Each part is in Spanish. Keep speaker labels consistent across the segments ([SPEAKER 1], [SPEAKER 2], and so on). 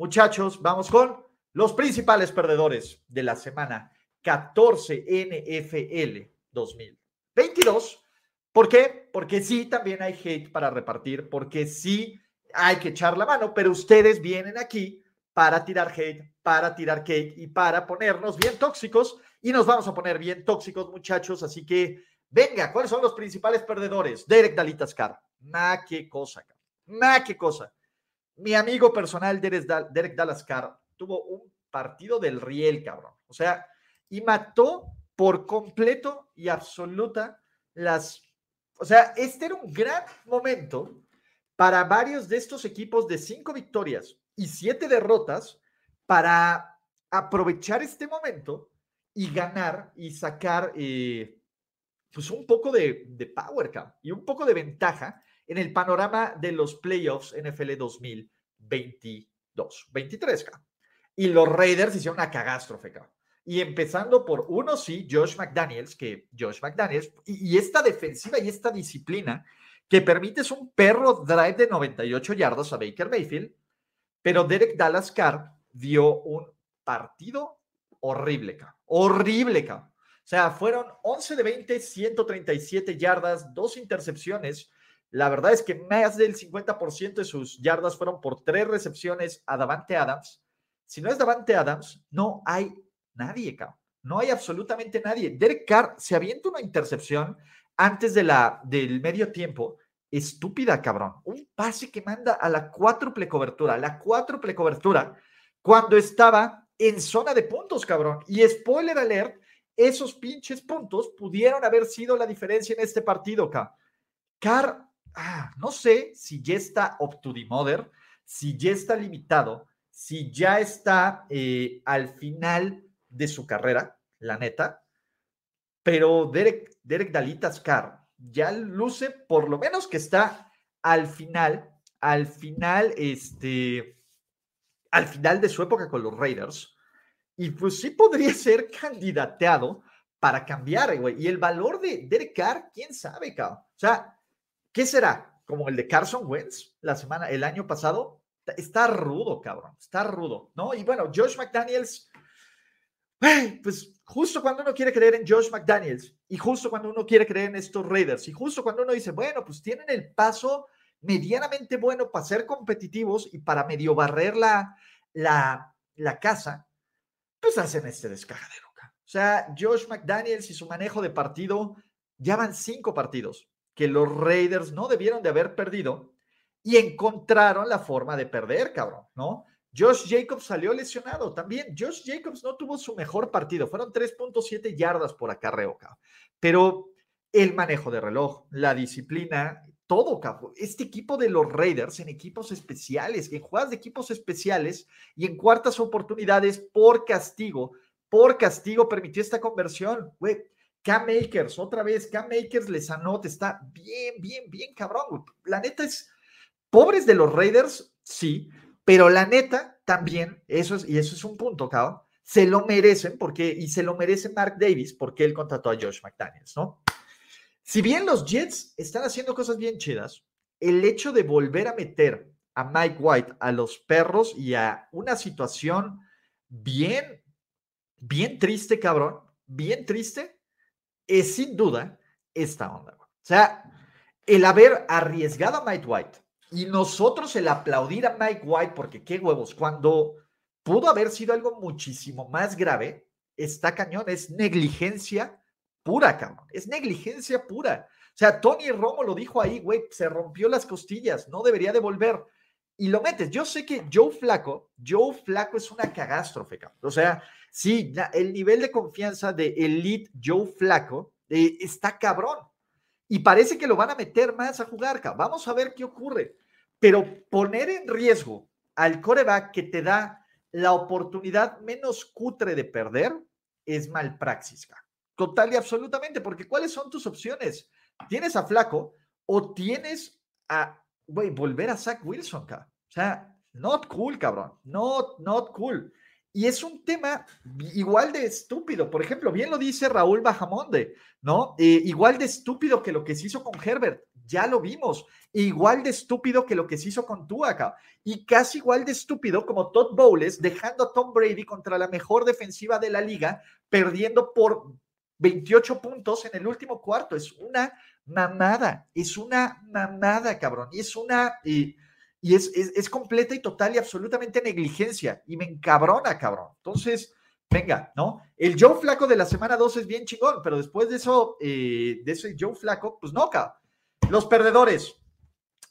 [SPEAKER 1] Muchachos, vamos con los principales perdedores de la semana 14 NFL 2022. ¿Por qué? Porque sí, también hay hate para repartir, porque sí hay que echar la mano, pero ustedes vienen aquí para tirar hate, para tirar cake y para ponernos bien tóxicos y nos vamos a poner bien tóxicos, muchachos. Así que, venga, ¿cuáles son los principales perdedores? Derek Dalitascar. Ma, qué cosa, ma, qué cosa. Mi amigo personal Derek, Derek Dalascar tuvo un partido del riel, cabrón. O sea, y mató por completo y absoluta las... O sea, este era un gran momento para varios de estos equipos de cinco victorias y siete derrotas para aprovechar este momento y ganar y sacar eh, pues un poco de, power camp y un poco de ventaja en el panorama de los playoffs NFL 2022, 23 Y los Raiders hicieron una cagástrofe, Y empezando por uno, sí, Josh McDaniels, que Josh McDaniels, y, y esta defensiva y esta disciplina que permites un perro drive de 98 yardas a Baker Mayfield, pero Derek Dallas Carr dio un partido horrible, horrible, O sea, fueron 11 de 20, 137 yardas, dos intercepciones. La verdad es que más del 50% de sus yardas fueron por tres recepciones a Davante Adams. Si no es Davante Adams, no hay nadie, cabrón. No hay absolutamente nadie. Derek Carr se avienta una intercepción antes de la, del medio tiempo estúpida, cabrón. Un pase que manda a la cuádruple cobertura, la cuádruple cobertura, cuando estaba en zona de puntos, cabrón. Y spoiler alert, esos pinches puntos pudieron haber sido la diferencia en este partido, Car. Car, ah, no sé si ya está up to the mother, si ya está limitado, si ya está eh, al final de su carrera, la neta. Pero Derek, Derek Dalitas Carr ya luce por lo menos que está al final, al final, este, al final de su época con los Raiders. Y pues sí podría ser candidateado para cambiar, güey. Y el valor de Derek Carr, quién sabe, cabrón. O sea, ¿qué será? Como el de Carson Wentz la semana, el año pasado. Está rudo, cabrón. Está rudo, ¿no? Y bueno, Josh McDaniels, pues justo cuando uno quiere creer en Josh McDaniels y justo cuando uno quiere creer en estos Raiders y justo cuando uno dice, bueno, pues tienen el paso medianamente bueno para ser competitivos y para medio barrer la, la, la casa, pues hacen este descagadero. O sea, Josh McDaniels y su manejo de partido ya van cinco partidos que los Raiders no debieron de haber perdido y encontraron la forma de perder, cabrón, ¿no? Josh Jacobs salió lesionado también. Josh Jacobs no tuvo su mejor partido. Fueron 3.7 yardas por acarreo, Pero el manejo de reloj, la disciplina, todo, cabrón. Este equipo de los Raiders en equipos especiales, en jugadas de equipos especiales y en cuartas oportunidades por castigo, por castigo permitió esta conversión. Güey, Cam Makers, otra vez, Cam Makers les anota, está bien, bien, bien cabrón. La neta es, pobres de los Raiders, sí, pero la neta, también, eso es, y eso es un punto, cabrón, se lo merecen porque, y se lo merece Mark Davis porque él contrató a Josh McDaniels, ¿no? Si bien los Jets están haciendo cosas bien chidas, el hecho de volver a meter a Mike White a los perros y a una situación bien, bien triste, cabrón, bien triste, es sin duda esta onda. O sea, el haber arriesgado a Mike White, y nosotros el aplaudir a Mike White, porque qué huevos, cuando pudo haber sido algo muchísimo más grave, está cañón, es negligencia pura, cabrón, es negligencia pura. O sea, Tony Romo lo dijo ahí, güey, se rompió las costillas, no debería devolver. Y lo metes. Yo sé que Joe Flaco, Joe Flaco es una catástrofe, cabrón. O sea, sí, el nivel de confianza de Elite Joe Flaco eh, está cabrón. Y parece que lo van a meter más a jugar. Vamos a ver qué ocurre. Pero poner en riesgo al coreback que te da la oportunidad menos cutre de perder, es malpraxis. Total y absolutamente, porque ¿cuáles son tus opciones? ¿Tienes a Flaco o tienes a, güey, volver a Zach Wilson, O sea, not cool, cabrón. Not, not cool. Y es un tema igual de estúpido. Por ejemplo, bien lo dice Raúl Bajamonde, ¿no? Eh, igual de estúpido que lo que se hizo con Herbert, ya lo vimos. Igual de estúpido que lo que se hizo con Tuaca. Y casi igual de estúpido como Todd Bowles dejando a Tom Brady contra la mejor defensiva de la liga, perdiendo por 28 puntos en el último cuarto. Es una mamada, es una mamada, cabrón. Y es una... y es, es, completa y total y absolutamente negligencia. Y me encabrona, cabrón. Entonces, venga, ¿no? El Joe Flaco de la semana 2 es bien chingón, pero después de eso, eh, de ese Joe Flaco, pues no, cabrón. Los perdedores.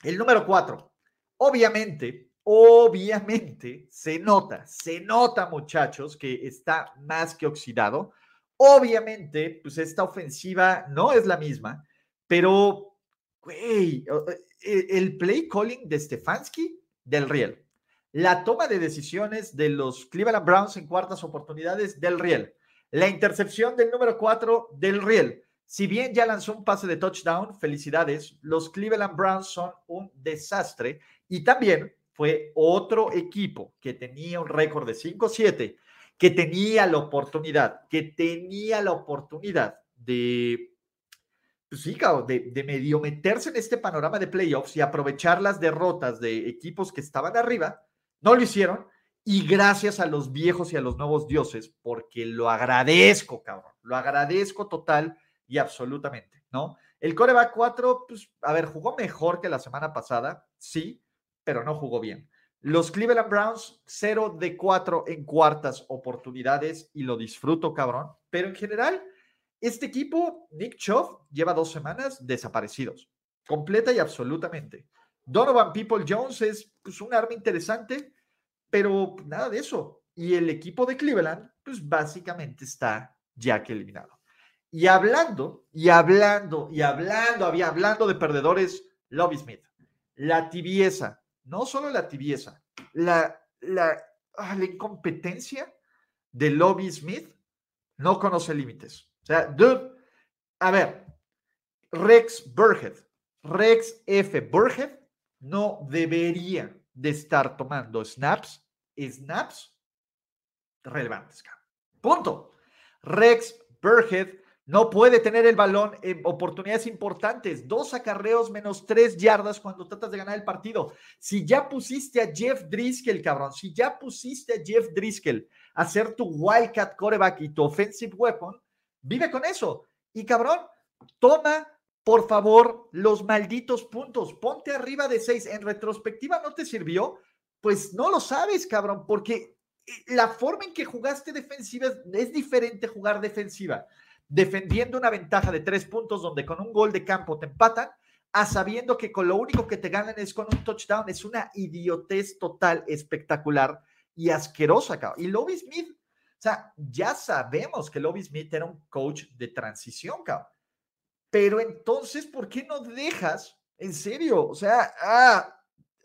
[SPEAKER 1] El número 4. Obviamente, obviamente, se nota, se nota, muchachos, que está más que oxidado. Obviamente, pues esta ofensiva no es la misma, pero, güey, el play calling de Stefanski del Riel, la toma de decisiones de los Cleveland Browns en cuartas oportunidades del Riel, la intercepción del número 4 del Riel. Si bien ya lanzó un pase de touchdown, felicidades, los Cleveland Browns son un desastre. Y también fue otro equipo que tenía un récord de 5-7, que tenía la oportunidad, que tenía la oportunidad de pues sí, de, de, medio meterse en este panorama de playoffs y aprovechar las derrotas de equipos que estaban arriba, no lo hicieron. Y gracias a los viejos y a los nuevos dioses, porque lo agradezco, cabrón, lo agradezco total y absolutamente, ¿no? El coreback 4, pues, a ver, jugó mejor que la semana pasada, sí, pero no jugó bien. Los Cleveland Browns, 0 de 4 en cuartas oportunidades y lo disfruto, cabrón, pero en general, este equipo, Nick Chubb, lleva dos semanas desaparecidos, completa y absolutamente. Donovan People Jones es pues, un arma interesante, pero nada de eso. Y el equipo de Cleveland, pues básicamente está ya que eliminado. Y hablando, y hablando, y hablando, había hablando de perdedores, Lobby Smith. La tibieza, no solo la tibieza, la, la, ah, la incompetencia de Lobby Smith no conoce límites. Sea, dude, a ver, Rex Burhead, Rex F. Burhead no debería de estar tomando snaps, snaps relevantes. Punto. Rex Burhead no puede tener el balón en oportunidades importantes. Dos acarreos menos tres yardas cuando tratas de ganar el partido. Si ya pusiste a Jeff Driscoll, cabrón, si ya pusiste a Jeff Driscoll a ser tu wildcat quarterback y tu offensive weapon, Vive con eso. Y cabrón, toma por favor los malditos puntos. Ponte arriba de seis. En retrospectiva no te sirvió. Pues no lo sabes, cabrón, porque eh, la forma en que jugaste defensiva es diferente jugar defensiva. Defendiendo una ventaja de tres puntos donde con un gol de campo te empatan, a sabiendo que con lo único que te ganan es con un touchdown. Es una idiotez total, espectacular y asquerosa, cabrón. Y Lobby Smith sea, ya sabemos que Lobby Smith era un coach de transición, cabrón. Pero entonces, ¿por qué no dejas? En serio, o sea, ah,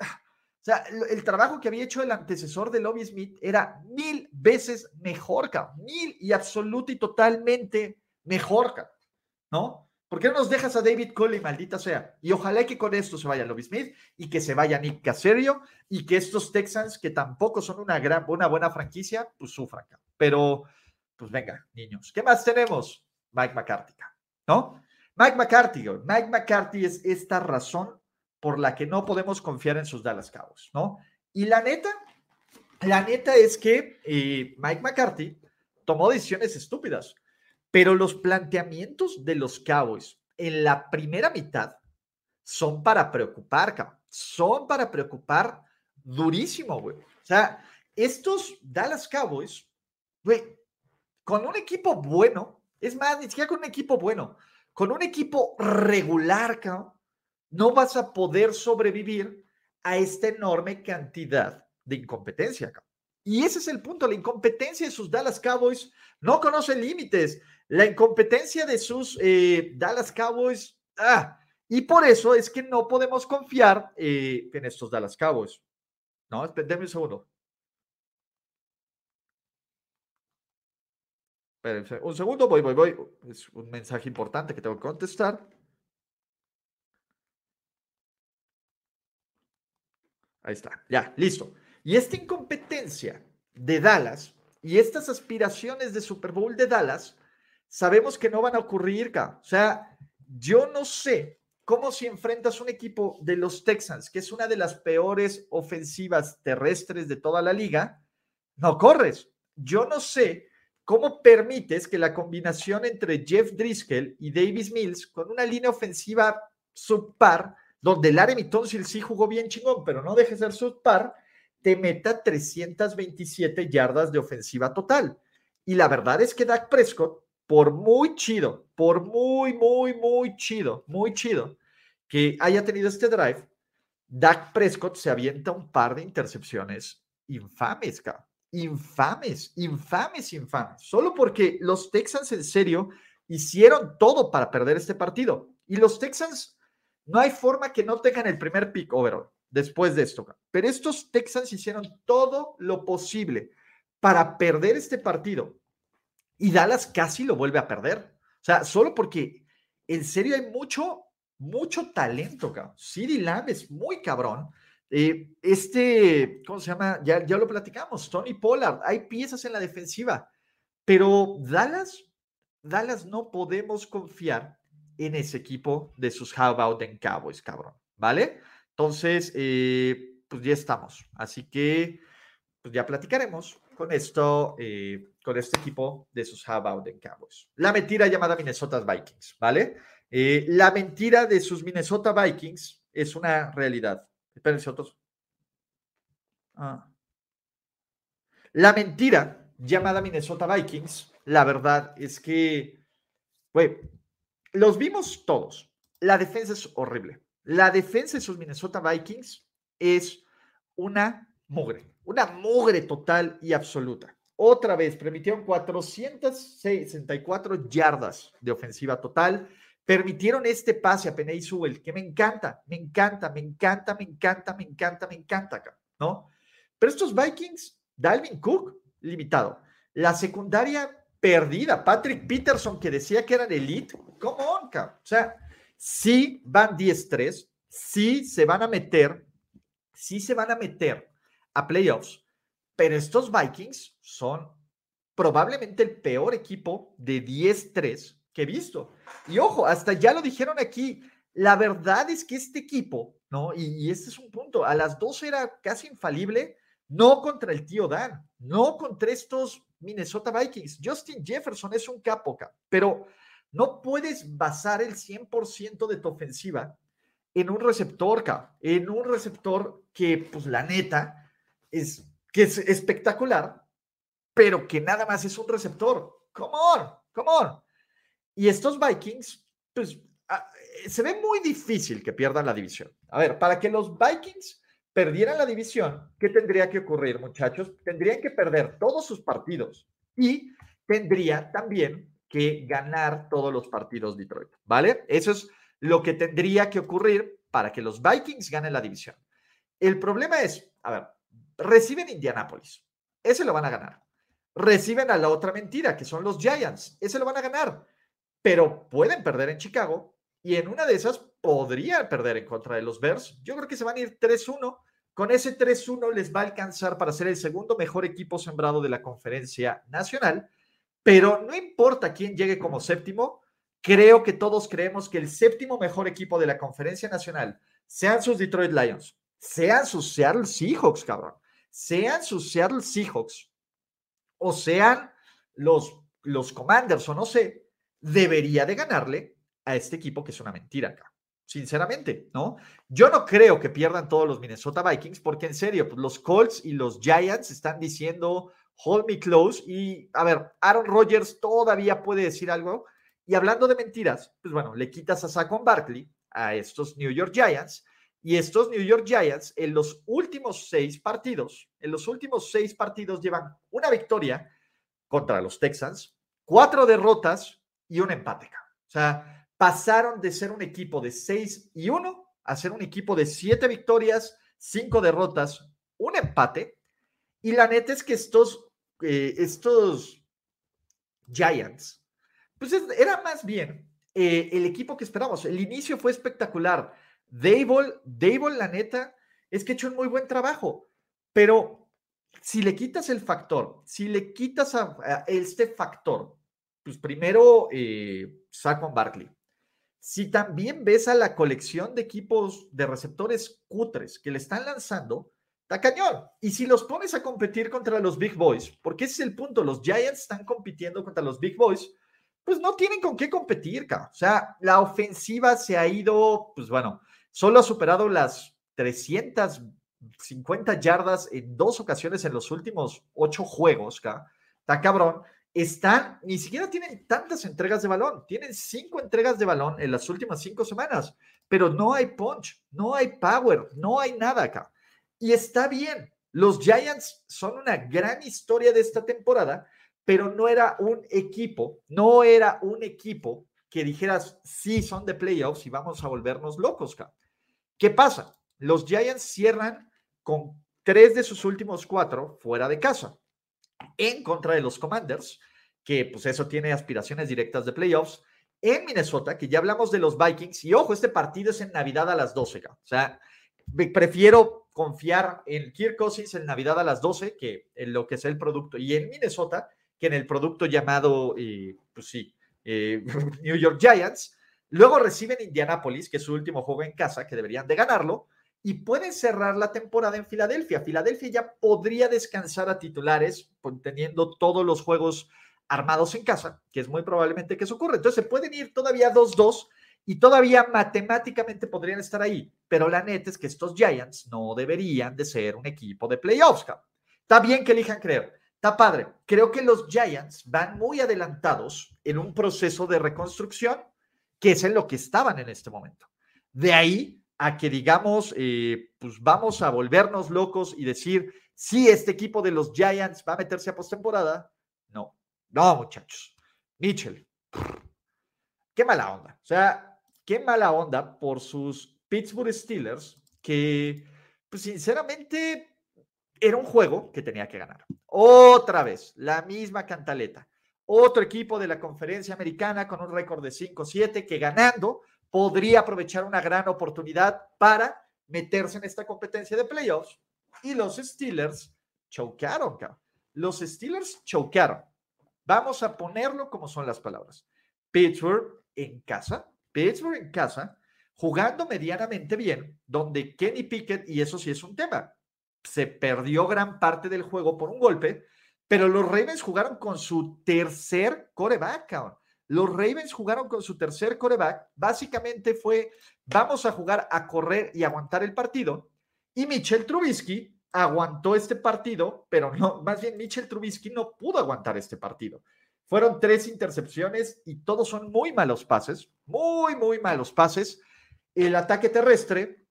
[SPEAKER 1] ah, o sea, el trabajo que había hecho el antecesor de Lobby Smith era mil veces mejor, cabrón. Mil y absoluto y totalmente mejor, cabrón. ¿No? ¿Por qué no nos dejas a David Coley, maldita sea? Y ojalá que con esto se vaya Lobby Smith y que se vaya Nick Caserio y que estos Texans, que tampoco son una, gran, una buena franquicia, pues sufran. Pero, pues venga, niños. ¿Qué más tenemos? Mike McCarthy, ¿no? Mike McCarthy, Mike McCarthy es esta razón por la que no podemos confiar en sus Dallas Cowboys, ¿no? Y la neta, la neta es que eh, Mike McCarthy tomó decisiones estúpidas. Pero los planteamientos de los Cowboys en la primera mitad son para preocupar. Son para preocupar durísimo, güey. O sea, estos Dallas Cowboys, güey, con un equipo bueno, es más, ni siquiera con un equipo bueno, con un equipo regular, cabrón, no vas a poder sobrevivir a esta enorme cantidad de incompetencia, cabrón. Y ese es el punto, la incompetencia de sus Dallas Cowboys no conoce límites. La incompetencia de sus eh, Dallas Cowboys, ah, y por eso es que no podemos confiar eh, en estos Dallas Cowboys, No, denme un segundo. Espérense, un segundo, voy, voy, voy. Es un mensaje importante que tengo que contestar. Ahí está, ya, listo. Y esta incompetencia de Dallas y estas aspiraciones de Super Bowl de Dallas, sabemos que no van a ocurrir, O sea, yo no sé cómo si enfrentas un equipo de los Texans, que es una de las peores ofensivas terrestres de toda la liga, no corres. Yo no sé ¿Cómo permites que la combinación entre Jeff Driscoll y Davis Mills, con una línea ofensiva subpar, donde Larry Tonsil sí jugó bien chingón, pero no deje de ser subpar, te meta 327 yardas de ofensiva total? Y la verdad es que Dak Prescott, por muy chido, por muy, muy, muy chido, muy chido que haya tenido este drive, Dak Prescott se avienta un par de intercepciones infames, cabrón infames, infames, infames, solo porque los Texans en serio hicieron todo para perder este partido. Y los Texans, no hay forma que no tengan el primer pick overall después de esto. Pero estos Texans hicieron todo lo posible para perder este partido. Y Dallas casi lo vuelve a perder. O sea, solo porque en serio hay mucho, mucho talento. Cabrón. CD Lamb es muy cabrón. Eh, este, ¿cómo se llama? Ya, ya lo platicamos, Tony Pollard, hay piezas en la defensiva, pero Dallas, Dallas no podemos confiar en ese equipo de sus How About Them Cowboys, cabrón, ¿vale? Entonces, eh, pues ya estamos, así que pues ya platicaremos con esto, eh, con este equipo de sus How About Cowboys. La mentira llamada Minnesota Vikings, ¿vale? la mentira de sus Minnesota Vikings es una realidad. Espérense otros. Ah. La mentira llamada Minnesota Vikings, la verdad es que, güey, los vimos todos. La defensa es horrible. La defensa de sus Minnesota Vikings es una mugre, una mugre total y absoluta. Otra vez, permitieron 464 yardas de ofensiva total permitieron este pase a Peney Sewell, que me encanta, me encanta, me encanta, me encanta, me encanta, me encanta, ¿no? Pero estos Vikings, Dalvin Cook, limitado. La secundaria perdida, Patrick Peterson, que decía que era de elite, ¿cómo on, O sea, sí van 10-3, sí se van a meter, sí se van a meter a playoffs, pero estos Vikings son probablemente el peor equipo de 10-3 que he visto. Y ojo, hasta ya lo dijeron aquí, la verdad es que este equipo, ¿no? Y, este es un punto, a las dos era casi infalible, no contra el tío Dan, no contra estos Minnesota Vikings. Justin Jefferson es un capo, pero no puedes basar el 100% de tu ofensiva en un receptor, en un receptor que, pues la neta, es que es espectacular, pero que nada más es un receptor. Come on, come on. Y estos Vikings, pues ah, eh, se ve muy difícil que pierdan la división. A ver, para que los Vikings perdieran la división, ¿qué tendría que ocurrir, muchachos? Tendrían que perder todos sus partidos y tendría también que ganar todos los partidos Detroit, ¿vale? Eso es lo que tendría que ocurrir para que los Vikings ganen la división. El problema es, a ver, reciben Indianapolis, ese lo van a ganar. Reciben a la otra mentira, que son los Giants, ese lo van a ganar pero pueden perder en Chicago y en una de esas podría perder en contra de los Bears. Yo creo que se van a ir 3-1. Con ese 3-1 les va a alcanzar para ser el segundo mejor equipo sembrado de la conferencia nacional, pero no importa quién llegue como séptimo, creo que todos creemos que el séptimo mejor equipo de la conferencia nacional, sean sus Detroit Lions, sean sus Seattle Seahawks, cabrón, sean sus Seattle Seahawks, o sean los, los Commanders, o no sé, debería de ganarle a este equipo que es una mentira acá. Sinceramente, ¿no? Yo no creo que pierdan todos los Minnesota Vikings, porque en serio, pues los Colts y los Giants están diciendo hold me close. Y a ver, Aaron Rodgers todavía puede decir algo. Y hablando de mentiras, pues bueno, le quitas a Saquon Barkley a estos New York Giants. Y estos New York Giants en los últimos seis partidos, en los últimos seis partidos llevan una victoria contra los Texans, cuatro derrotas y un empate. O sea, pasaron de ser un equipo de 6 y 1 a ser un equipo de 7 victorias, 5 derrotas, un empate. Y la neta es que estos, eh, estos Giants, pues era más bien eh, el equipo que esperamos. El inicio fue espectacular. Dable, Dable, la neta, es que ha hecho un muy buen trabajo, pero si le quitas el factor, si le quitas a, este factor, pues primero eh, Saquon Barkley. Si también ves a la colección de equipos de receptores cutres que le están lanzando, está cañón. Y si los pones a competir contra los Big Boys, porque ese es el punto, los Giants están compitiendo contra los Big Boys, pues no tienen con qué competir, O sea, la ofensiva se ha ido, pues bueno, solo ha superado las 350 yardas en dos ocasiones en los últimos ocho juegos, ¿ca? Está cabrón. Están, ni siquiera tienen tantas entregas de balón, tienen cinco entregas de balón en las últimas cinco semanas, pero no hay punch, no hay power, no hay nada acá. Y está bien, los Giants son una gran historia de esta temporada pero no era un equipo, no era un equipo que dijeras, sí, son de playoffs y vamos a volvernos locos. ¿Qué pasa? Los Giants cierran con tres de sus últimos cuatro fuera de casa, en contra de los Commanders, que pues eso tiene aspiraciones directas de playoffs, en Minnesota, que ya hablamos de los Vikings, y ojo, este partido es en Navidad a las 12, o sea, prefiero confiar en Kirk Cousins en Navidad a las 12 que en lo que es el producto, y en Minnesota, que en el producto llamado, eh, pues sí, eh, New York Giants. Luego reciben Indianapolis, que es su último juego en casa, que deberían de ganarlo, y pueden cerrar la temporada en Filadelfia. Filadelfia ya podría descansar a titulares, teniendo todos los juegos armados en casa, que es muy probablemente que eso ocurra. Entonces se pueden ir todavía 2-2 y todavía matemáticamente podrían estar ahí. Pero la neta es que estos Giants no deberían de ser un equipo de playoffs. Está bien que elijan creer. Está padre. Creo que los Giants van muy adelantados en un proceso de reconstrucción que es en lo que estaban en este momento. De ahí a que digamos, eh, pues vamos a volvernos locos y decir, si este equipo de los Giants va a meterse a postemporada. No, no, muchachos. Mitchell, qué mala onda. O sea, qué mala onda por sus Pittsburgh Steelers que, pues sinceramente, era un juego que tenía que ganar. Otra vez, la misma cantaleta. Otro equipo de la conferencia americana con un récord de 5-7 que ganando podría aprovechar una gran oportunidad para meterse en esta competencia de playoffs. Y los Steelers chocaron, Los Steelers chocaron. Vamos a ponerlo como son las palabras. Pittsburgh en casa, Pittsburgh en casa, jugando medianamente bien, donde Kenny Pickett, y eso sí es un tema, se perdió gran parte del juego por un golpe, pero los Ravens jugaron con su tercer coreback, Los Ravens jugaron con su tercer coreback. Básicamente fue, vamos a jugar a correr y aguantar el partido. Y Michel Trubisky aguantó este partido, pero no, más bien Michel Trubisky no pudo aguantar este partido. Fueron tres intercepciones y todos son muy malos pases, muy, muy malos pases. El ataque terrestre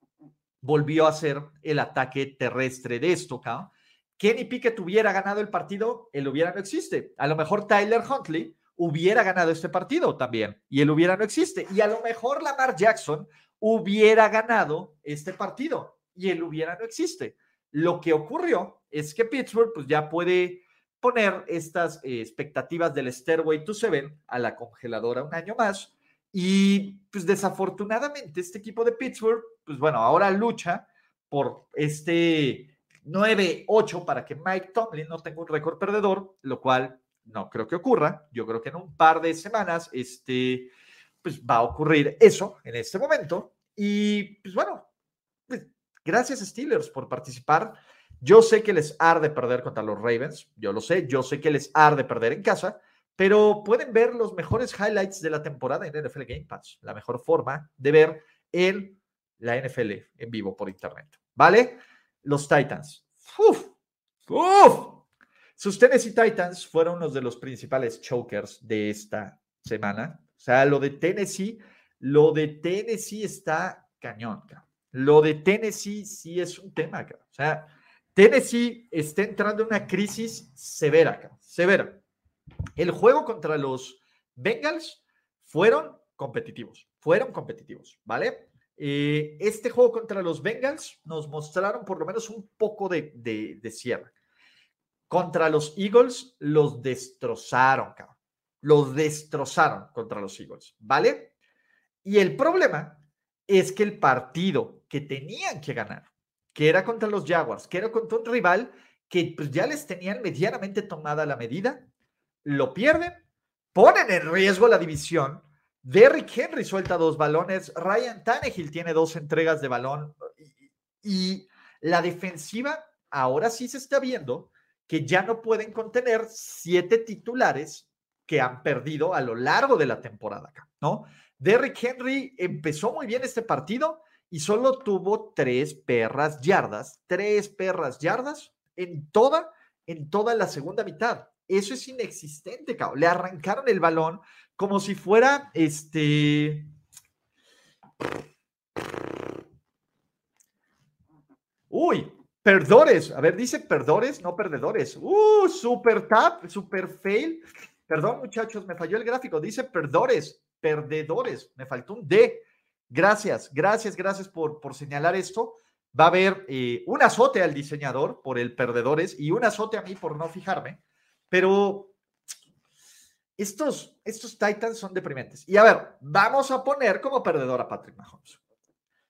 [SPEAKER 1] volvió a ser el ataque terrestre de esto, ¿no? Kenny Pickett hubiera ganado el partido, el hubiera no existe. A lo mejor Tyler Huntley hubiera ganado este partido también y el hubiera no existe. Y a lo mejor Lamar Jackson hubiera ganado este partido y el hubiera no existe. Lo que ocurrió es que Pittsburgh pues ya puede poner estas eh, expectativas del Stairway to Seven a la congeladora un año más y pues desafortunadamente este equipo de Pittsburgh, pues bueno, ahora lucha por este 9-8 para que Mike Tomlin no tenga un récord perdedor, lo cual no creo que ocurra. Yo creo que en un par de semanas este, pues va a ocurrir eso en este momento. Y pues bueno, pues, gracias Steelers por participar. Yo sé que les arde perder contra los Ravens, yo lo sé, yo sé que les arde perder en casa, pero pueden ver los mejores highlights de la temporada en NFL Game Pass, la mejor forma de ver el, la NFL en vivo por internet. ¿Vale? Los Titans. ¡Uf! ¡Uf! Sus Tennessee Titans fueron uno de los principales chokers de esta semana. O sea, lo de Tennessee, lo de Tennessee está cañón. Lo de Tennessee sí es un tema. O sea, Tennessee está entrando en una crisis severa, severa. El juego contra los Bengals fueron competitivos, fueron competitivos, ¿vale? Eh, este juego contra los Bengals nos mostraron por lo menos un poco de, de, cierre. Contra los Eagles los destrozaron, cabrón. Los destrozaron contra los Eagles, ¿vale? Y el problema es que el partido que tenían que ganar, que era contra los Jaguars, que era contra un rival que pues, ya les tenían medianamente tomada la medida, lo pierden, ponen en riesgo la división Derrick Henry suelta dos balones, Ryan Tannehill tiene dos entregas de balón y, la defensiva ahora sí se está viendo que ya no pueden contener siete titulares que han perdido a lo largo de la temporada, ¿no? Derrick Henry empezó muy bien este partido y solo tuvo tres perras yardas, tres perras yardas en toda, en toda la segunda mitad. Eso es inexistente, cabrón. Le arrancaron el balón como si fuera este. Uy, perdores. A ver, dice perdores, no perdedores. Uh, super tap, super fail. Perdón, muchachos, me falló el gráfico. Dice perdores, perdedores. Me faltó un D. Gracias, gracias, gracias por, por señalar esto. Va a haber eh, un azote al diseñador por el perdedores y un azote a mí por no fijarme. Pero estos, estos Titans son deprimentes. Y a ver, vamos a poner como perdedor a Patrick Mahomes.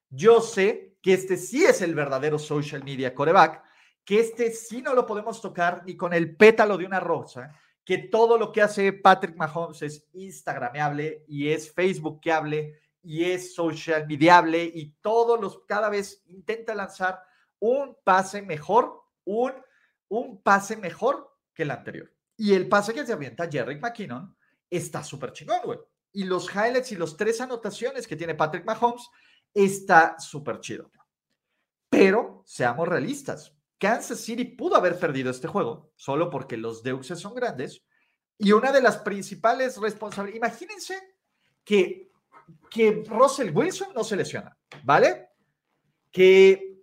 [SPEAKER 1] Yo sé que este sí es el verdadero social media coreback, que este sí no lo podemos tocar ni con el pétalo de una rosa, que todo lo que hace Patrick Mahomes es Instagramable y es Facebookable y es social mediable y todos los, cada vez intenta lanzar un pase mejor, un, un pase mejor que el anterior. Y el pase que se avienta Jerry McKinnon está súper chingón, güey. Y los highlights y los tres anotaciones que tiene Patrick Mahomes está súper chido. Pero seamos realistas. Kansas City pudo haber perdido este juego solo porque los Deuxes son grandes. Y una de las principales responsables, imagínense que, que Russell Wilson no se lesiona, ¿vale? Que,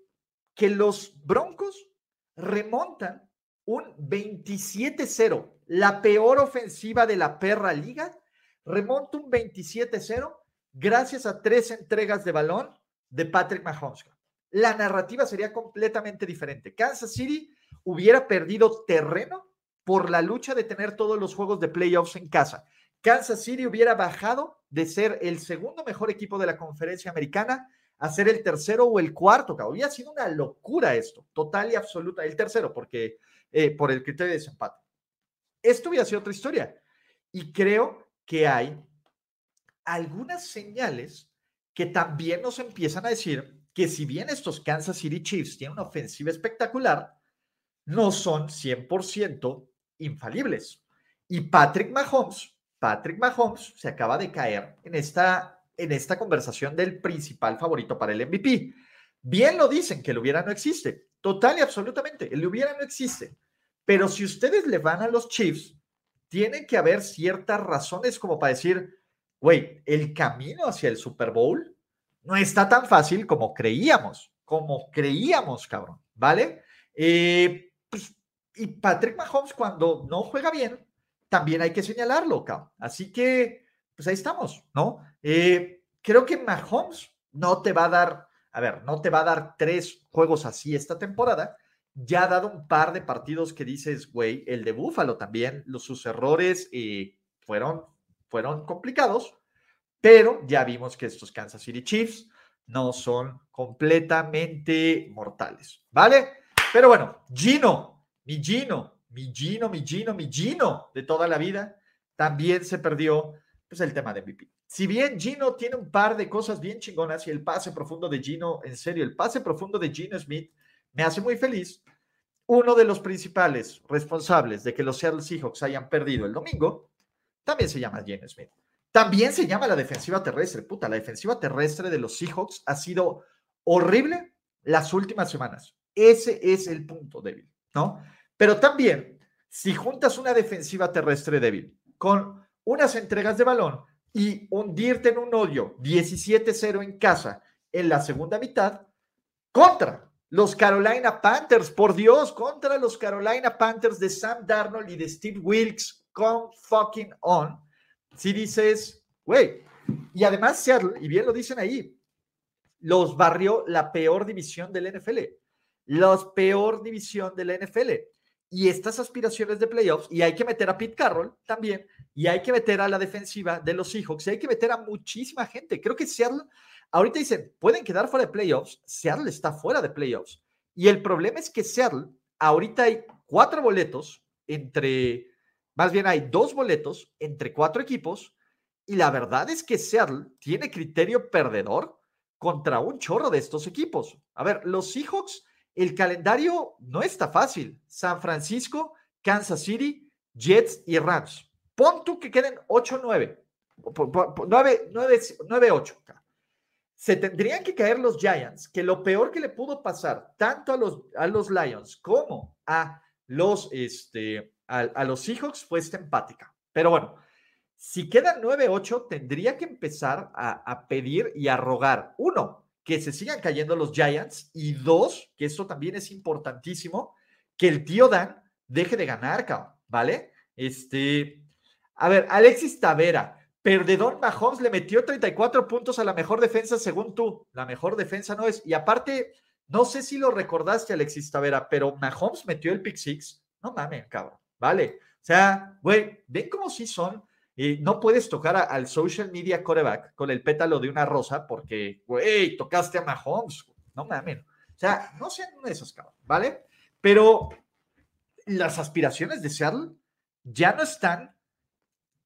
[SPEAKER 1] que los Broncos remontan un 27-0, la peor ofensiva de la perra liga, remonta un 27-0 gracias a tres entregas de balón de Patrick Mahomes. La narrativa sería completamente diferente. Kansas City hubiera perdido terreno por la lucha de tener todos los juegos de playoffs en casa. Kansas City hubiera bajado de ser el segundo mejor equipo de la conferencia americana a ser el tercero o el cuarto. Había sido una locura esto, total y absoluta. El tercero, porque eh, por el criterio de desempate. Esto hubiera sido otra historia. Y creo que hay algunas señales que también nos empiezan a decir que si bien estos Kansas City Chiefs tienen una ofensiva espectacular, no son 100% infalibles. Y Patrick Mahomes, Patrick Mahomes se acaba de caer en esta, en esta conversación del principal favorito para el MVP. Bien lo dicen que el hubiera no existe. Total y absolutamente. El hubiera no existe. Pero si ustedes le van a los Chiefs, tienen que haber ciertas razones como para decir, güey, el camino hacia el Super Bowl no está tan fácil como creíamos, como creíamos, cabrón, ¿vale? Eh, pues, y Patrick Mahomes cuando no juega bien, también hay que señalarlo, cabrón. Así que, pues ahí estamos, ¿no? Eh, creo que Mahomes no te va a dar a ver, no te va a dar tres juegos así esta temporada. Ya ha dado un par de partidos que dices, güey, el de Búfalo también, los, sus errores eh, fueron, fueron complicados, pero ya vimos que estos Kansas City Chiefs no son completamente mortales, ¿vale? Pero bueno, Gino, mi Gino, mi Gino, mi Gino, mi Gino de toda la vida, también se perdió pues, el tema de MVP. Si bien Gino tiene un par de cosas bien chingonas y el pase profundo de Gino, en serio, el pase profundo de Gino Smith me hace muy feliz. Uno de los principales responsables de que los Seahawks hayan perdido el domingo también se llama Gino Smith. También se llama la defensiva terrestre. Puta, la defensiva terrestre de los Seahawks ha sido horrible las últimas semanas. Ese es el punto débil, ¿no? Pero también, si juntas una defensiva terrestre débil con unas entregas de balón y hundirte en un hoyo 17-0 en casa en la segunda mitad contra los Carolina Panthers, por Dios, contra los Carolina Panthers de Sam Darnold y de Steve Wilkes con fucking on. Si dices, güey, y además Seattle, y bien lo dicen ahí, los barrió la peor división del NFL. La peor división del NFL. Y estas aspiraciones de playoffs, y hay que meter a Pete Carroll también, y hay que meter a la defensiva de los Seahawks, y hay que meter a muchísima gente. Creo que Seattle, ahorita dicen, pueden quedar fuera de playoffs. Seattle está fuera de playoffs. Y el problema es que Seattle, ahorita hay cuatro boletos entre, más bien hay dos boletos entre cuatro equipos, y la verdad es que Seattle tiene criterio perdedor contra un chorro de estos equipos. A ver, los Seahawks, el calendario no está fácil. San Francisco, Kansas City, Jets y Rams. Pon tú que queden 8-9, 9-8. Se tendrían que caer los Giants, que lo peor que le pudo pasar tanto a los, a los Lions como a los, este, a, los Seahawks fue esta empática. Pero bueno, si quedan 9-8, tendría que empezar a, pedir y a rogar. Uno, que se sigan cayendo los Giants. Y dos, que esto también es importantísimo, que el tío Dan deje de ganar, cabrón, ¿vale? Este, a ver, Alexis Tavera, perdedor Mahomes le metió 34 puntos a la mejor defensa según tú. La mejor defensa no es. Y aparte, no sé si lo recordaste, Alexis Tavera, pero Mahomes metió el pick six. No mames, cabrón, ¿vale? O sea, güey, ven cómo sí son y no puedes tocar al social media quarterback con el pétalo de una rosa porque, güey, tocaste a Mahomes. No mames. O sea, no sean esos cabros, ¿vale? Pero las aspiraciones de Seattle ya no están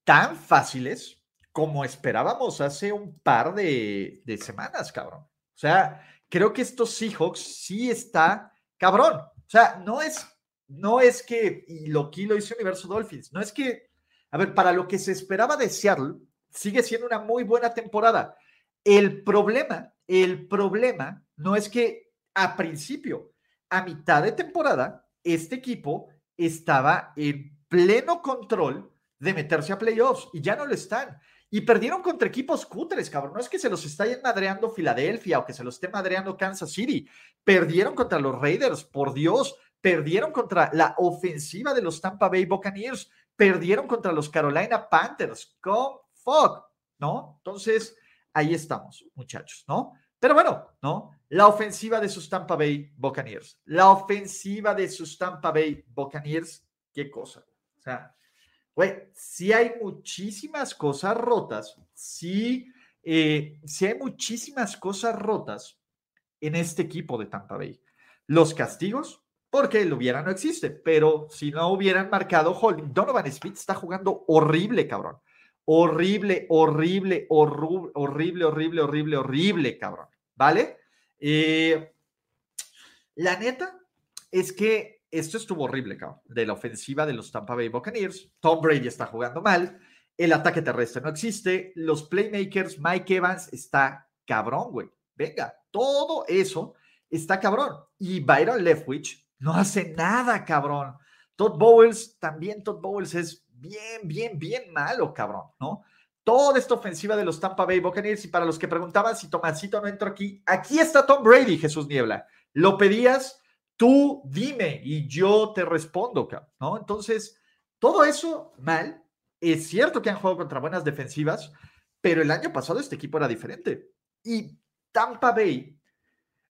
[SPEAKER 1] tan fáciles como esperábamos hace un par de, semanas, cabrón. O sea, creo que estos Seahawks sí está cabrón. O sea, no es, no es que, y lo aquí lo hizo Universo Dolphins, no es que a ver, para lo que se esperaba de Seattle, sigue siendo una muy buena temporada. El problema, el problema no es que a principio, a mitad de temporada, este equipo estaba en pleno control de meterse a playoffs y ya no lo están. Y perdieron contra equipos cutres, cabrón. No es que se los esté madreando Filadelfia o que se los esté madreando Kansas City. Perdieron contra los Raiders, por Dios. Perdieron contra la ofensiva de los Tampa Bay Buccaneers perdieron contra los Carolina Panthers con fuck, ¿no? Entonces, ahí estamos, muchachos, ¿no? Pero bueno, ¿no? La ofensiva de sus Tampa Bay Buccaneers. La ofensiva de sus Tampa Bay Buccaneers, qué cosa. O sea, güey, sí hay muchísimas cosas rotas, sí, eh, sí hay muchísimas cosas rotas en este equipo de Tampa Bay. Los castigos, porque el hubiera no existe, pero si no hubieran marcado holding, Donovan Smith está jugando horrible, cabrón. Horrible, horrible, horrible, horrible, horrible, horrible, horrible, cabrón. ¿Vale? Eh, la neta es que esto estuvo horrible, cabrón, de la ofensiva de los Tampa Bay Buccaneers. Tom Brady está jugando mal, el ataque terrestre no existe, los playmakers, Mike Evans está cabrón, güey. Venga, todo eso está cabrón. Y Byron Leftwich no hace nada, cabrón. Todd Bowles, también Todd Bowles es bien, bien, bien malo, cabrón, ¿no? Toda esta ofensiva de los Tampa Bay Buccaneers, y para los que preguntaban si Tomasito no entró aquí, aquí está Tom Brady, Jesús Niebla. Lo pedías, tú dime y yo te respondo, cabrón, ¿no? Entonces, todo eso mal. Es cierto que han jugado contra buenas defensivas, pero el año pasado este equipo era diferente. Y Tampa Bay,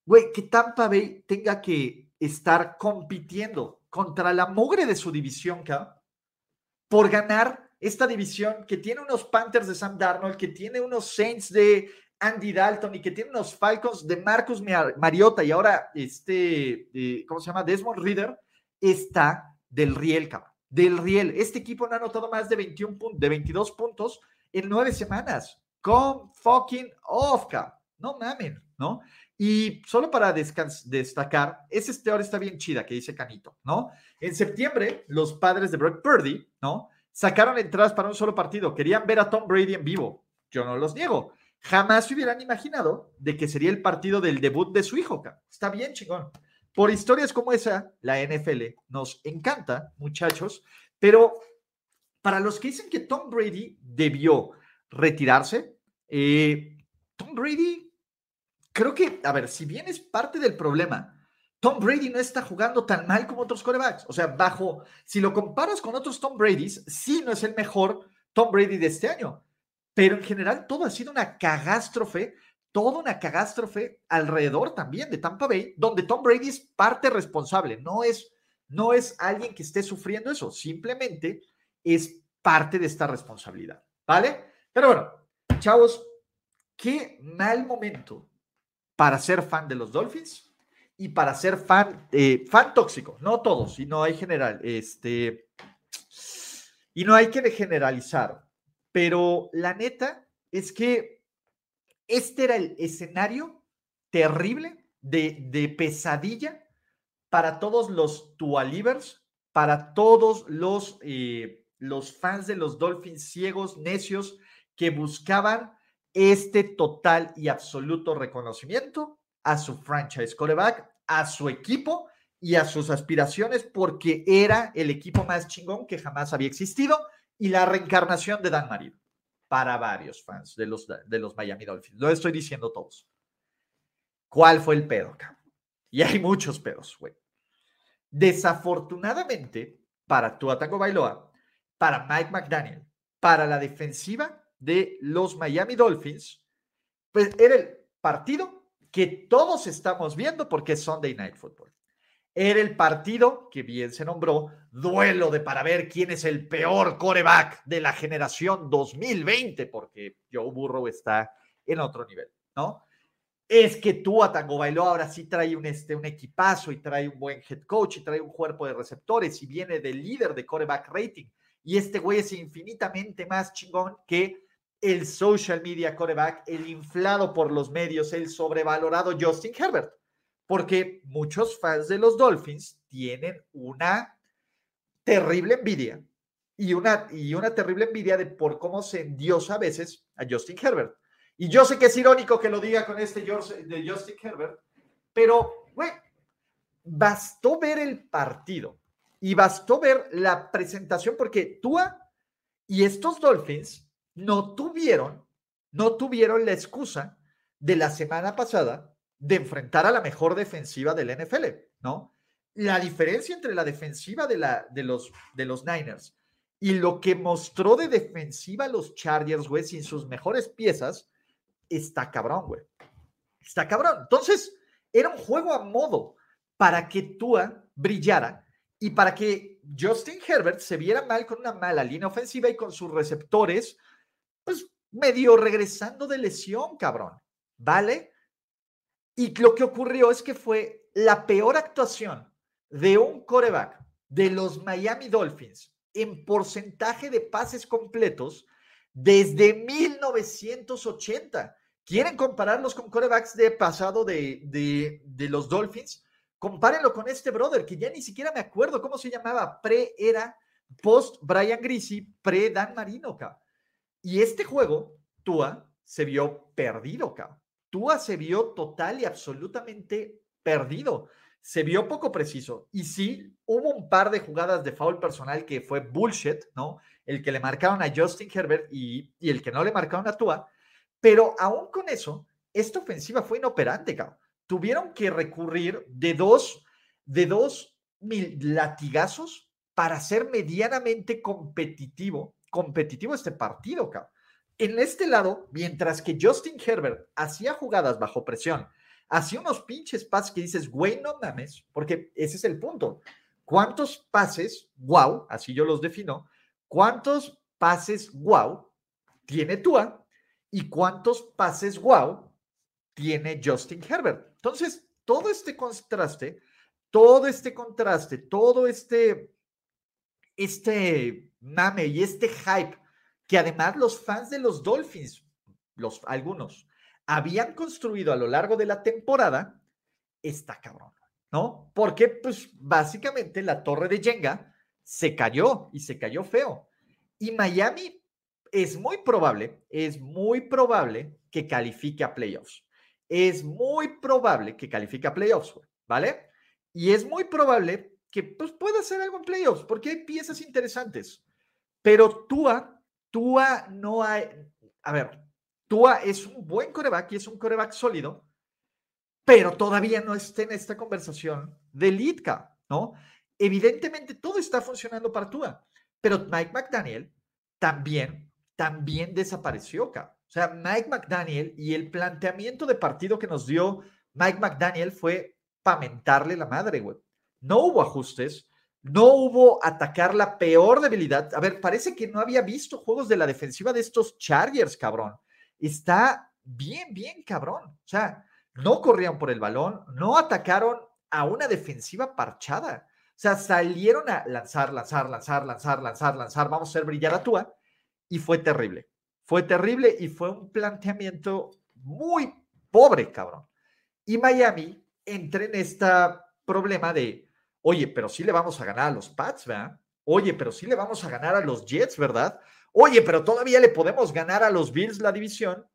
[SPEAKER 1] güey, que Tampa Bay tenga que estar compitiendo contra la mugre de su división, ¿ca? por ganar esta división que tiene unos Panthers de Sam Darnold, que tiene unos Saints de Andy Dalton y que tiene unos Falcons de Marcus Mariota y ahora este, eh, ¿cómo se llama? Desmond Reader, está del riel, cabrón. Del riel. Este equipo no ha anotado más de, 21 de 22 puntos en nueve semanas. Con fucking off, cabrón. No mamen, ¿no? Y solo para destacar, esa ahora está bien chida que dice Canito, ¿no? En septiembre, los padres de Brock Purdy, ¿no? Sacaron entradas para un solo partido. Querían ver a Tom Brady en vivo. Yo no los niego. Jamás se hubieran imaginado de que sería el partido del debut de su hijo. Está bien, chingón. Por historias como esa, la NFL nos encanta, muchachos, pero para los que dicen que Tom Brady debió retirarse, eh, Tom Brady creo que, a ver, si bien es parte del problema, Tom Brady no está jugando tan mal como otros corebacks. O sea, bajo, si lo comparas con otros Tom Brady's, sí no es el mejor Tom Brady de este año. Pero en general todo ha sido una cagástrofe toda una catástrofe alrededor también de Tampa Bay, donde Tom Brady es parte responsable, no es, no es alguien que esté sufriendo eso, simplemente es parte de esta responsabilidad, ¿vale? Pero bueno, chavos, qué mal momento para ser fan de los Dolphins y para ser fan, eh, fan tóxico, no todos, y no hay general, este, y no hay que generalizar, pero la neta es que este era el escenario terrible de, pesadilla para todos los Tualivers, para todos los, eh, los fans de los Dolphins ciegos, necios, que buscaban este total y absoluto reconocimiento a su franchise quarterback, a su equipo y a sus aspiraciones, porque era el equipo más chingón que jamás había existido y la reencarnación de Dan Marino para varios fans de los, de los Miami Dolphins. Lo estoy diciendo todos. ¿Cuál fue el pedo, Y hay muchos pedos, güey. Desafortunadamente, para Tua Tango Bailoa, para Mike McDaniel, para la defensiva de los Miami Dolphins, pues era el partido que todos estamos viendo porque es Sunday Night Football. Era el partido que bien se nombró duelo de para ver quién es el peor coreback de la generación 2020, porque Joe Burrow está en otro nivel, ¿no? Es que tú a Tango Bailó ahora sí trae un, este, un equipazo y trae un buen head coach y trae un cuerpo de receptores y viene del líder de coreback rating. Y este güey es infinitamente más chingón que el social media coreback, el inflado por los medios, el sobrevalorado Justin Herbert porque muchos fans de los Dolphins tienen una terrible envidia y una, y una terrible envidia de por cómo se endiosa a veces a Justin Herbert. Y yo sé que es irónico que lo diga con este de Justin Herbert, pero, güey, bastó ver el partido y bastó ver la presentación porque Tua y estos Dolphins no tuvieron, no tuvieron la excusa de la semana pasada de enfrentar a la mejor defensiva del NFL, ¿no? La diferencia entre la defensiva de, la, de, los, de los Niners y lo que mostró de defensiva los Chargers, güey, sin sus mejores piezas, está cabrón, güey. Está cabrón. Entonces, era un juego a modo para que Tua brillara y para que Justin Herbert se viera mal con una mala línea ofensiva y con sus receptores, pues medio regresando de lesión, cabrón. ¿Vale? Y lo que ocurrió es que fue la peor actuación de un coreback de los Miami Dolphins en porcentaje de pases completos desde 1980. ¿Quieren compararlos con corebacks de pasado de, de, los Dolphins? Compárenlo con este brother, que ya ni siquiera me acuerdo cómo se llamaba. Pre era post Brian Greasy, pre Dan Marino, Y este juego, Tua, se vio perdido, cabrón. Tua se vio total y absolutamente perdido. Se vio poco preciso. Y sí, hubo un par de jugadas de foul personal que fue bullshit, ¿no? El que le marcaron a Justin Herbert y, el que no le marcaron a Tua. Pero aún con eso, esta ofensiva fue inoperante, cabrón. Tuvieron que recurrir de dos, de dos latigazos para ser medianamente competitivo, competitivo este partido, cabrón. En este lado, mientras que Justin Herbert hacía jugadas bajo presión, hacía unos pinches pases que dices, güey, no mames, porque ese es el punto. ¿Cuántos pases, wow, así yo los defino, cuántos pases, wow, tiene Tua y cuántos pases, wow, tiene Justin Herbert? Entonces, todo este contraste, todo este contraste, todo este, este mame y este hype que además los fans de los Dolphins, los algunos, habían construido a lo largo de la temporada, está cabrón, ¿no? Porque pues básicamente la torre de Jenga se cayó y se cayó feo. Y Miami es muy probable, es muy probable que califique a playoffs. Es muy probable que califique a playoffs, ¿vale? Y es muy probable que pues, pueda hacer algo en playoffs, porque hay piezas interesantes. Pero Tua Tua no hay, a ver, Tua es un buen coreback y es un coreback sólido, pero todavía no está en esta conversación de Litka, ¿no? Evidentemente todo está funcionando para Tua, pero Mike McDaniel también, también desapareció, O sea, Mike McDaniel y el planteamiento de partido que nos dio Mike McDaniel fue pamentarle la madre, güey. No hubo ajustes, no hubo atacar la peor debilidad. A ver, parece que no había visto juegos de la defensiva de estos Chargers, cabrón. Está bien, bien, cabrón. O sea, no corrían por el balón, no atacaron a una defensiva parchada. O sea, salieron a lanzar, lanzar, lanzar, lanzar, lanzar, lanzar, vamos a hacer brillar a Tua, y fue terrible. Fue terrible y fue un planteamiento muy pobre, cabrón. Y Miami entra en este problema de, oye, pero sí le vamos a ganar a los Pats, ¿verdad? Oye, pero sí le vamos a ganar a los Jets, ¿verdad? Oye, pero todavía le podemos ganar a los Bills la división.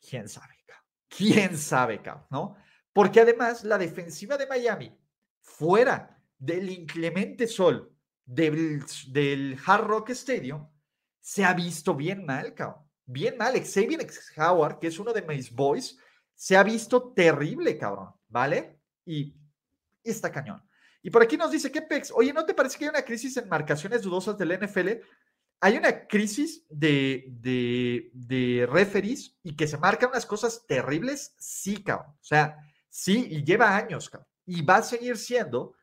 [SPEAKER 1] ¿Quién sabe, cabrón? ¿Quién sabe, cabrón? ¿No? Porque además la defensiva de Miami, fuera del inclemente sol del, Hard Rock Stadium, se ha visto bien mal, cabrón. Bien mal. Xavier Howard, que es uno de mis boys, se ha visto terrible, cabrón. ¿Vale? Y, está cañón. Y por aquí nos dice, ¿qué pex? Oye, ¿no te parece que hay una crisis en marcaciones dudosas del NFL? Hay una crisis de, de, de referees y que se marcan unas cosas terribles, sí, cabrón. O sea, sí, y lleva años, cabrón. Y va a seguir siendo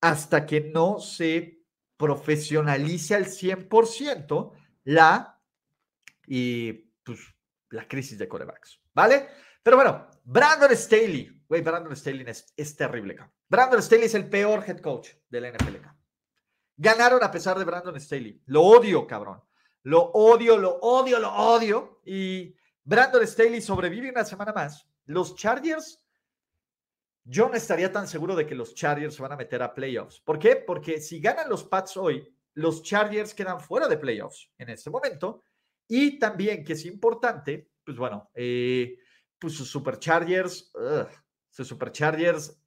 [SPEAKER 1] hasta que no se profesionalice al 100% la, y, pues, la crisis de corebacks, ¿vale? Pero bueno, Brandon Staley, güey, Brandon Staley es, terrible, cabrón. Brandon Staley es el peor head coach de la NFL, Ganaron a pesar de Brandon Staley. Lo odio, cabrón. Lo odio, lo odio, lo odio. Y Brandon Staley sobrevive una semana más. Los Chargers yo no estaría tan seguro de que los Chargers se van a meter a playoffs. ¿Por qué? Porque si ganan los Pats hoy, los Chargers quedan fuera de playoffs en este momento. Y también, que es importante, pues bueno, eh, pues sus Superchargers, sus Superchargers,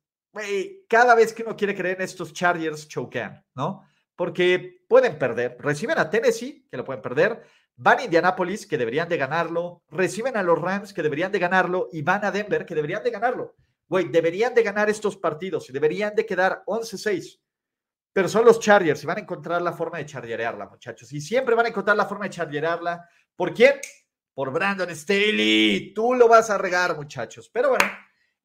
[SPEAKER 1] cada vez que uno quiere creer en estos Chargers, choquean, ¿no? Porque pueden perder. Reciben a Tennessee, que lo pueden perder. Van a Indianapolis, que deberían de ganarlo. Reciben a los Rams, que deberían de ganarlo. Y van a Denver, que deberían de ganarlo. Güey, deberían de ganar estos partidos y deberían de quedar 11-6. Pero son los Chargers y van a encontrar la forma de chargerearla, muchachos. Y siempre van a encontrar la forma de chargerearla. ¿Por quién? Por Brandon Staley. Tú lo vas a regar, muchachos. Pero bueno,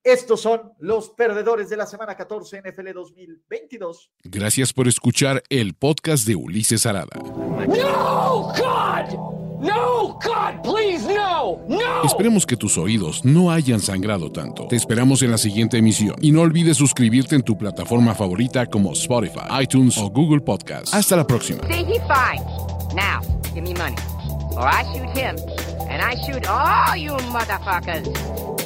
[SPEAKER 1] estos son los perdedores de la semana 14 NFL 2022.
[SPEAKER 2] Gracias por escuchar el podcast de Ulises Arada.
[SPEAKER 3] No, God! No, God, please, no, no.
[SPEAKER 2] Esperemos que tus oídos no hayan sangrado tanto. Te esperamos en la siguiente emisión y no olvides suscribirte en tu plataforma favorita como Spotify, iTunes o Google Podcast. Hasta la próxima.
[SPEAKER 4] See, he fine. Now, give me money, or I shoot him, and I shoot all you motherfuckers.